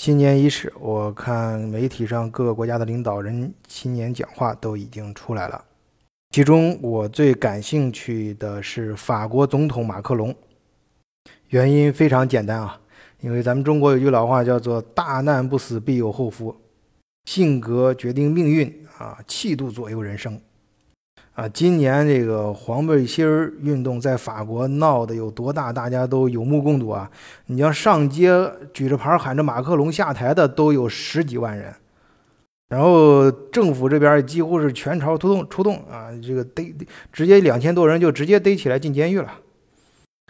新年伊始，我看媒体上各个国家的领导人新年讲话都已经出来了。其中我最感兴趣的是法国总统马克龙，原因非常简单啊，因为咱们中国有句老话叫做“大难不死，必有后福”，性格决定命运啊，气度左右人生。啊，今年这个黄背心儿运动在法国闹得有多大，大家都有目共睹啊！你像上街举着牌喊着马克龙下台的都有十几万人，然后政府这边几乎是全朝出动出动啊，这个逮直接两千多人就直接逮起来进监狱了。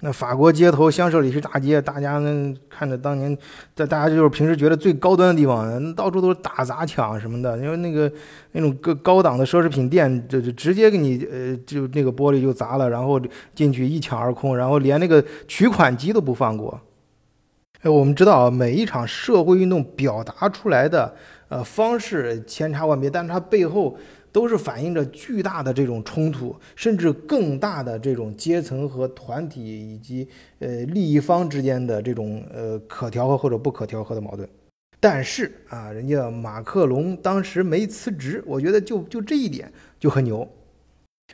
那法国街头香榭里是大街，大家呢看着当年，在大家就是平时觉得最高端的地方，到处都是打砸抢什么的，因为那个那种高高档的奢侈品店，就就直接给你呃就那个玻璃就砸了，然后进去一抢而空，然后连那个取款机都不放过。哎，我们知道，每一场社会运动表达出来的呃方式千差万别，但是它背后。都是反映着巨大的这种冲突，甚至更大的这种阶层和团体以及呃利益方之间的这种呃可调和或者不可调和的矛盾。但是啊，人家马克龙当时没辞职，我觉得就就这一点就很牛。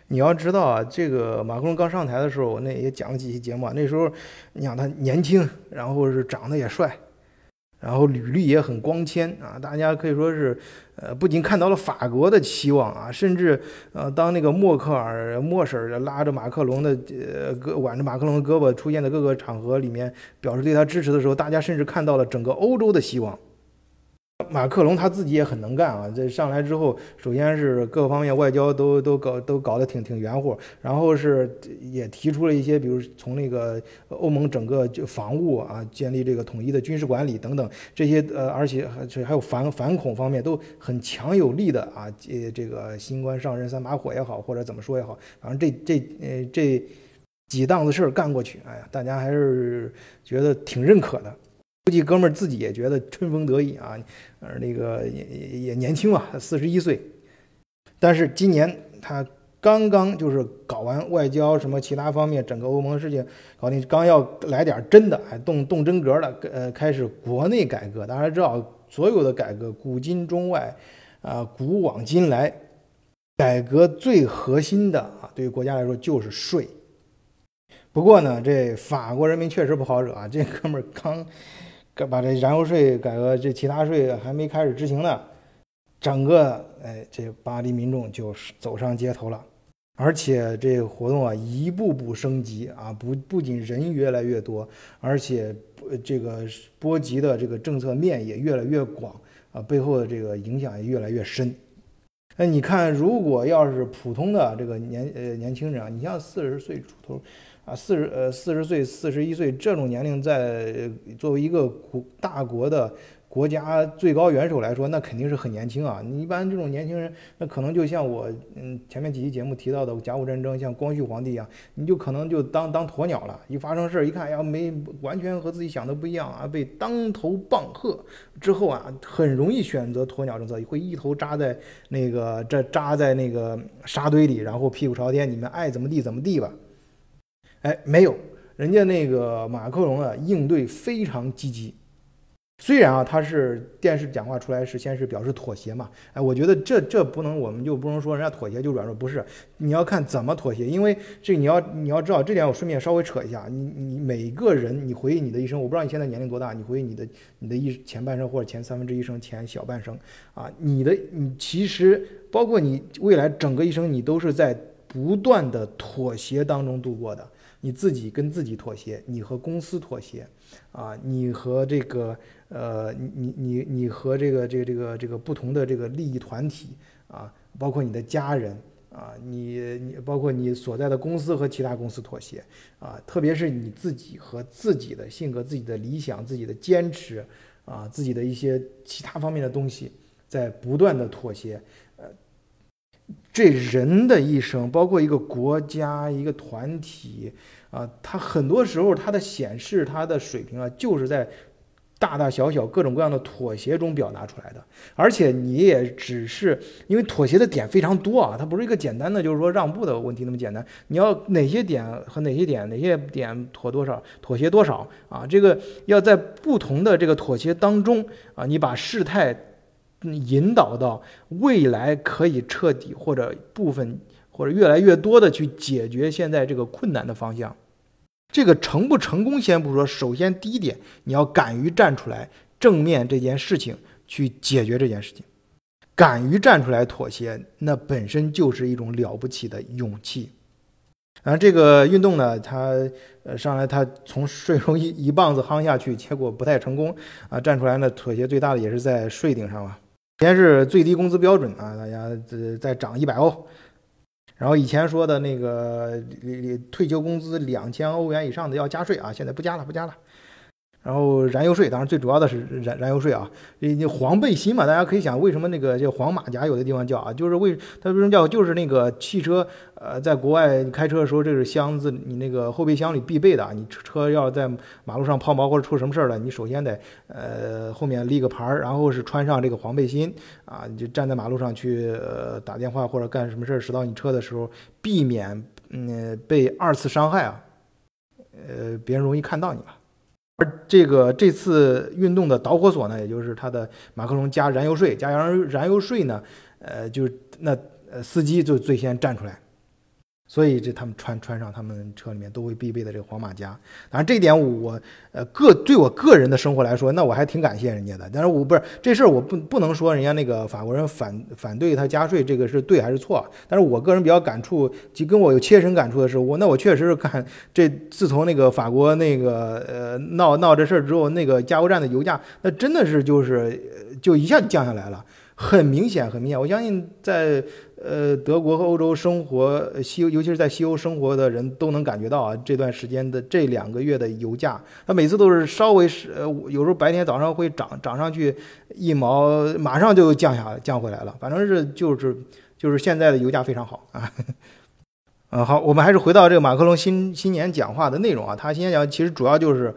你要知道啊，这个马克龙刚上台的时候，我那也讲了几期节目啊，那时候你想他年轻，然后是长得也帅。然后履历也很光鲜啊，大家可以说是，呃，不仅看到了法国的期望啊，甚至呃，当那个默克尔、默婶拉着马克龙的呃胳挽着马克龙的胳膊出现在各个场合里面，表示对他支持的时候，大家甚至看到了整个欧洲的希望。马克龙他自己也很能干啊，这上来之后，首先是各方面外交都都搞都搞得挺挺圆乎，然后是也提出了一些，比如从那个欧盟整个就防务啊，建立这个统一的军事管理等等这些呃，而且还还有反反恐方面都很强有力的啊，这这个新官上任三把火也好，或者怎么说也好，反正这这呃这几档子事儿干过去，哎呀，大家还是觉得挺认可的。估计哥们儿自己也觉得春风得意啊，呃，那个也也年轻嘛，四十一岁。但是今年他刚刚就是搞完外交什么其他方面整个欧盟事情搞定，刚要来点真的，还动动真格的，呃，开始国内改革。大家知道，所有的改革，古今中外，啊，古往今来，改革最核心的啊，对于国家来说就是税。不过呢，这法国人民确实不好惹啊，这哥们儿刚。把这燃油税改革，这其他税还没开始执行呢，整个哎，这巴黎民众就走上街头了，而且这个活动啊一步步升级啊，不不仅人越来越多，而且这个波及的这个政策面也越来越广啊，背后的这个影响也越来越深。那，你看，如果要是普通的这个年呃年轻人啊，你像四十岁出头。啊，四十呃四十岁、四十一岁这种年龄，在作为一个国大国的国家最高元首来说，那肯定是很年轻啊。你一般这种年轻人，那可能就像我嗯前面几期节目提到的甲午战争，像光绪皇帝一样，你就可能就当当鸵鸟了。一发生事儿，一看呀没完全和自己想的不一样啊，被当头棒喝之后啊，很容易选择鸵鸟政策，会一头扎在那个这扎在那个沙堆里，然后屁股朝天，你们爱怎么地怎么地吧。哎，没有，人家那个马克龙啊，应对非常积极。虽然啊，他是电视讲话出来是先是表示妥协嘛，哎，我觉得这这不能，我们就不能说人家妥协就软弱，不是，你要看怎么妥协。因为这你要你要知道这点，我顺便稍微扯一下，你你每个人，你回忆你的一生，我不知道你现在年龄多大，你回忆你的你的一前半生或者前三分之一生前小半生啊，你的你其实包括你未来整个一生，你都是在不断的妥协当中度过的。你自己跟自己妥协，你和公司妥协，啊，你和这个呃，你你你和这个这个这个这个不同的这个利益团体啊，包括你的家人啊，你你包括你所在的公司和其他公司妥协啊，特别是你自己和自己的性格、自己的理想、自己的坚持啊，自己的一些其他方面的东西，在不断的妥协。这人的一生，包括一个国家、一个团体啊，它很多时候它的显示它的水平啊，就是在大大小小各种各样的妥协中表达出来的，而且你也只是因为妥协的点非常多啊，它不是一个简单的就是说让步的问题那么简单。你要哪些点和哪些点，哪些点妥多少，妥协多少啊？这个要在不同的这个妥协当中啊，你把事态引导到未来可以彻底或者部分或者越来越多的去解决现在这个困难的方向。这个成不成功先不说，首先第一点，你要敢于站出来正面这件事情去解决这件事情，敢于站出来妥协，那本身就是一种了不起的勇气。啊，这个运动呢，他呃上来他从税中一一棒子夯下去，结果不太成功啊，站出来呢妥协最大的也是在税顶上了先是最低工资标准啊，大家再再涨一百欧。然后以前说的那个退休工资两千欧元以上的要加税啊，现在不加了，不加了。然后燃油税，当然最主要的是燃燃油税啊。你黄背心嘛，大家可以想，为什么那个叫黄马甲，有的地方叫啊，就是为它为什么叫，就是那个汽车，呃，在国外你开车的时候，这是箱子，你那个后备箱里必备的。你车要在马路上抛锚或者出什么事儿了，你首先得呃后面立个牌儿，然后是穿上这个黄背心啊，你就站在马路上去呃打电话或者干什么事儿驶到你车的时候，避免嗯被二次伤害啊，呃别人容易看到你了。而这个这次运动的导火索呢，也就是他的马克龙加燃油税，加燃油燃油税呢，呃，就是那呃司机就最先站出来。所以这他们穿穿上他们车里面都会必备的这个黄马甲，当然这一点我呃个对我个人的生活来说，那我还挺感谢人家的。但是我不是这事儿，我不不能说人家那个法国人反反对他加税这个是对还是错。但是我个人比较感触，就跟我有切身感触的是，我那我确实是看这自从那个法国那个呃闹闹这事儿之后，那个加油站的油价那真的是就是就一下降下来了。很明显，很明显。我相信在呃德国和欧洲生活，西尤其是在西欧生活的人都能感觉到啊，这段时间的这两个月的油价，它每次都是稍微是呃，有时候白天早上会涨涨上去一毛，马上就降下降回来了。反正是就是就是现在的油价非常好啊。嗯，好，我们还是回到这个马克龙新新年讲话的内容啊，他新年讲其实主要就是。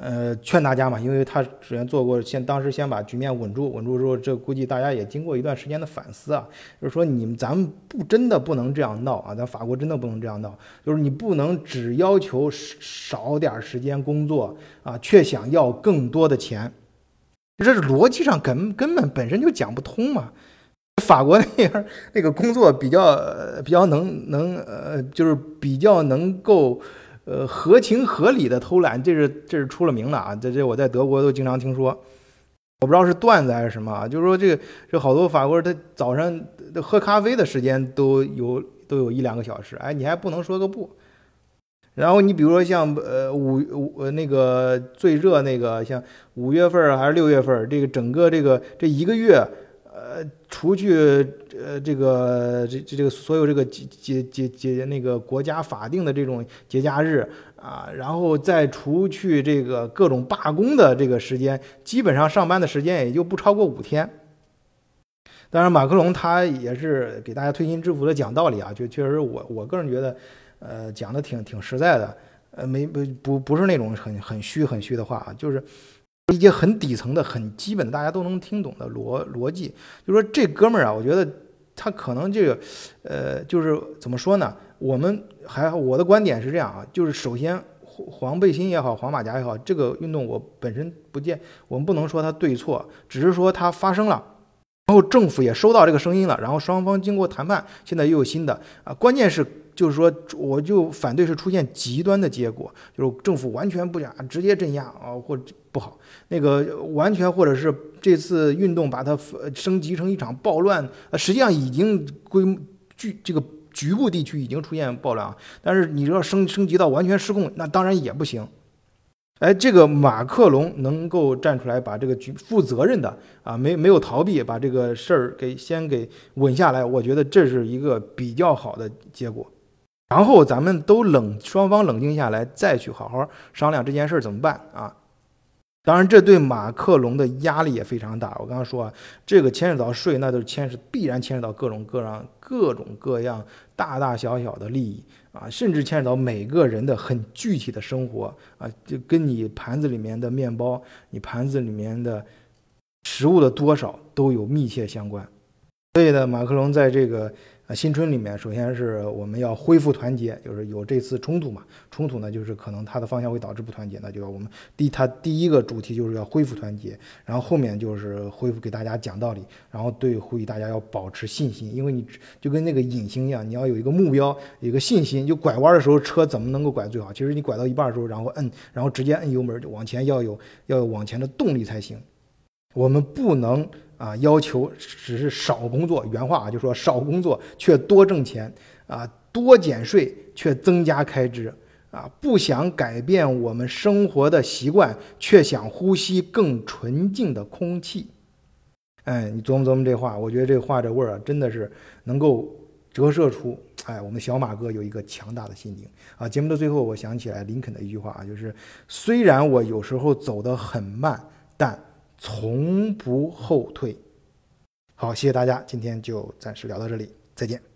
呃，劝大家嘛，因为他首先做过，先当时先把局面稳住，稳住之后，这估计大家也经过一段时间的反思啊，就是说你们咱们不真的不能这样闹啊，咱法国真的不能这样闹，就是你不能只要求少点时间工作啊，却想要更多的钱，这是逻辑上根根本本身就讲不通嘛。法国那边那个工作比较比较能能呃，就是比较能够。呃，合情合理的偷懒，这是这是出了名的啊！这这我在德国都经常听说，我不知道是段子还是什么啊，就是说这个这好多法国人他早上喝咖啡的时间都有都有一两个小时，哎，你还不能说个不。然后你比如说像呃五五那个最热那个像五月份还是六月份，这个整个这个这一个月。呃，除去呃这个这这这个所有这个节节节节那个国家法定的这种节假日啊，然后再除去这个各种罢工的这个时间，基本上上班的时间也就不超过五天。当然，马克龙他也是给大家推心置腹的讲道理啊，就确实我我个人觉得，呃，讲的挺挺实在的，呃，没不不不是那种很很虚很虚的话啊，就是。一些很底层的、很基本的，大家都能听懂的逻逻辑，就说这哥们儿啊，我觉得他可能这个，呃，就是怎么说呢？我们还我的观点是这样啊，就是首先黄背心也好，黄马甲也好，这个运动我本身不见，我们不能说它对错，只是说它发生了，然后政府也收到这个声音了，然后双方经过谈判，现在又有新的啊，关键是。就是说，我就反对是出现极端的结果，就是政府完全不讲，直接镇压啊，或者不好，那个完全或者是这次运动把它升级成一场暴乱，呃，实际上已经规局这个局部地区已经出现暴乱啊，但是你要升升级到完全失控，那当然也不行。哎，这个马克龙能够站出来把这个局负责任的啊，没没有逃避，把这个事儿给先给稳下来，我觉得这是一个比较好的结果。然后咱们都冷，双方冷静下来，再去好好商量这件事儿怎么办啊？当然，这对马克龙的压力也非常大。我刚刚说啊，这个牵扯到税，那都是牵涉必然牵扯到各种各样、各种各样大大小小的利益啊，甚至牵扯到每个人的很具体的生活啊，就跟你盘子里面的面包、你盘子里面的食物的多少都有密切相关。所以呢，马克龙在这个。啊，新春里面，首先是我们要恢复团结，就是有这次冲突嘛，冲突呢就是可能它的方向会导致不团结，那就要我们第他第一个主题就是要恢复团结，然后后面就是恢复给大家讲道理，然后对呼吁大家要保持信心，因为你就跟那个隐形一样，你要有一个目标，有一个信心，就拐弯的时候车怎么能够拐最好？其实你拐到一半的时候，然后摁，然后直接摁油门就往前，要有要有往前的动力才行，我们不能。啊，要求只是少工作，原话啊，就说少工作却多挣钱，啊，多减税却增加开支，啊，不想改变我们生活的习惯，却想呼吸更纯净的空气。哎，你琢磨琢磨这话，我觉得这话这味儿啊，真的是能够折射出，哎，我们小马哥有一个强大的心灵啊。节目的最后，我想起来林肯的一句话啊，就是虽然我有时候走得很慢，但。从不后退。好，谢谢大家，今天就暂时聊到这里，再见。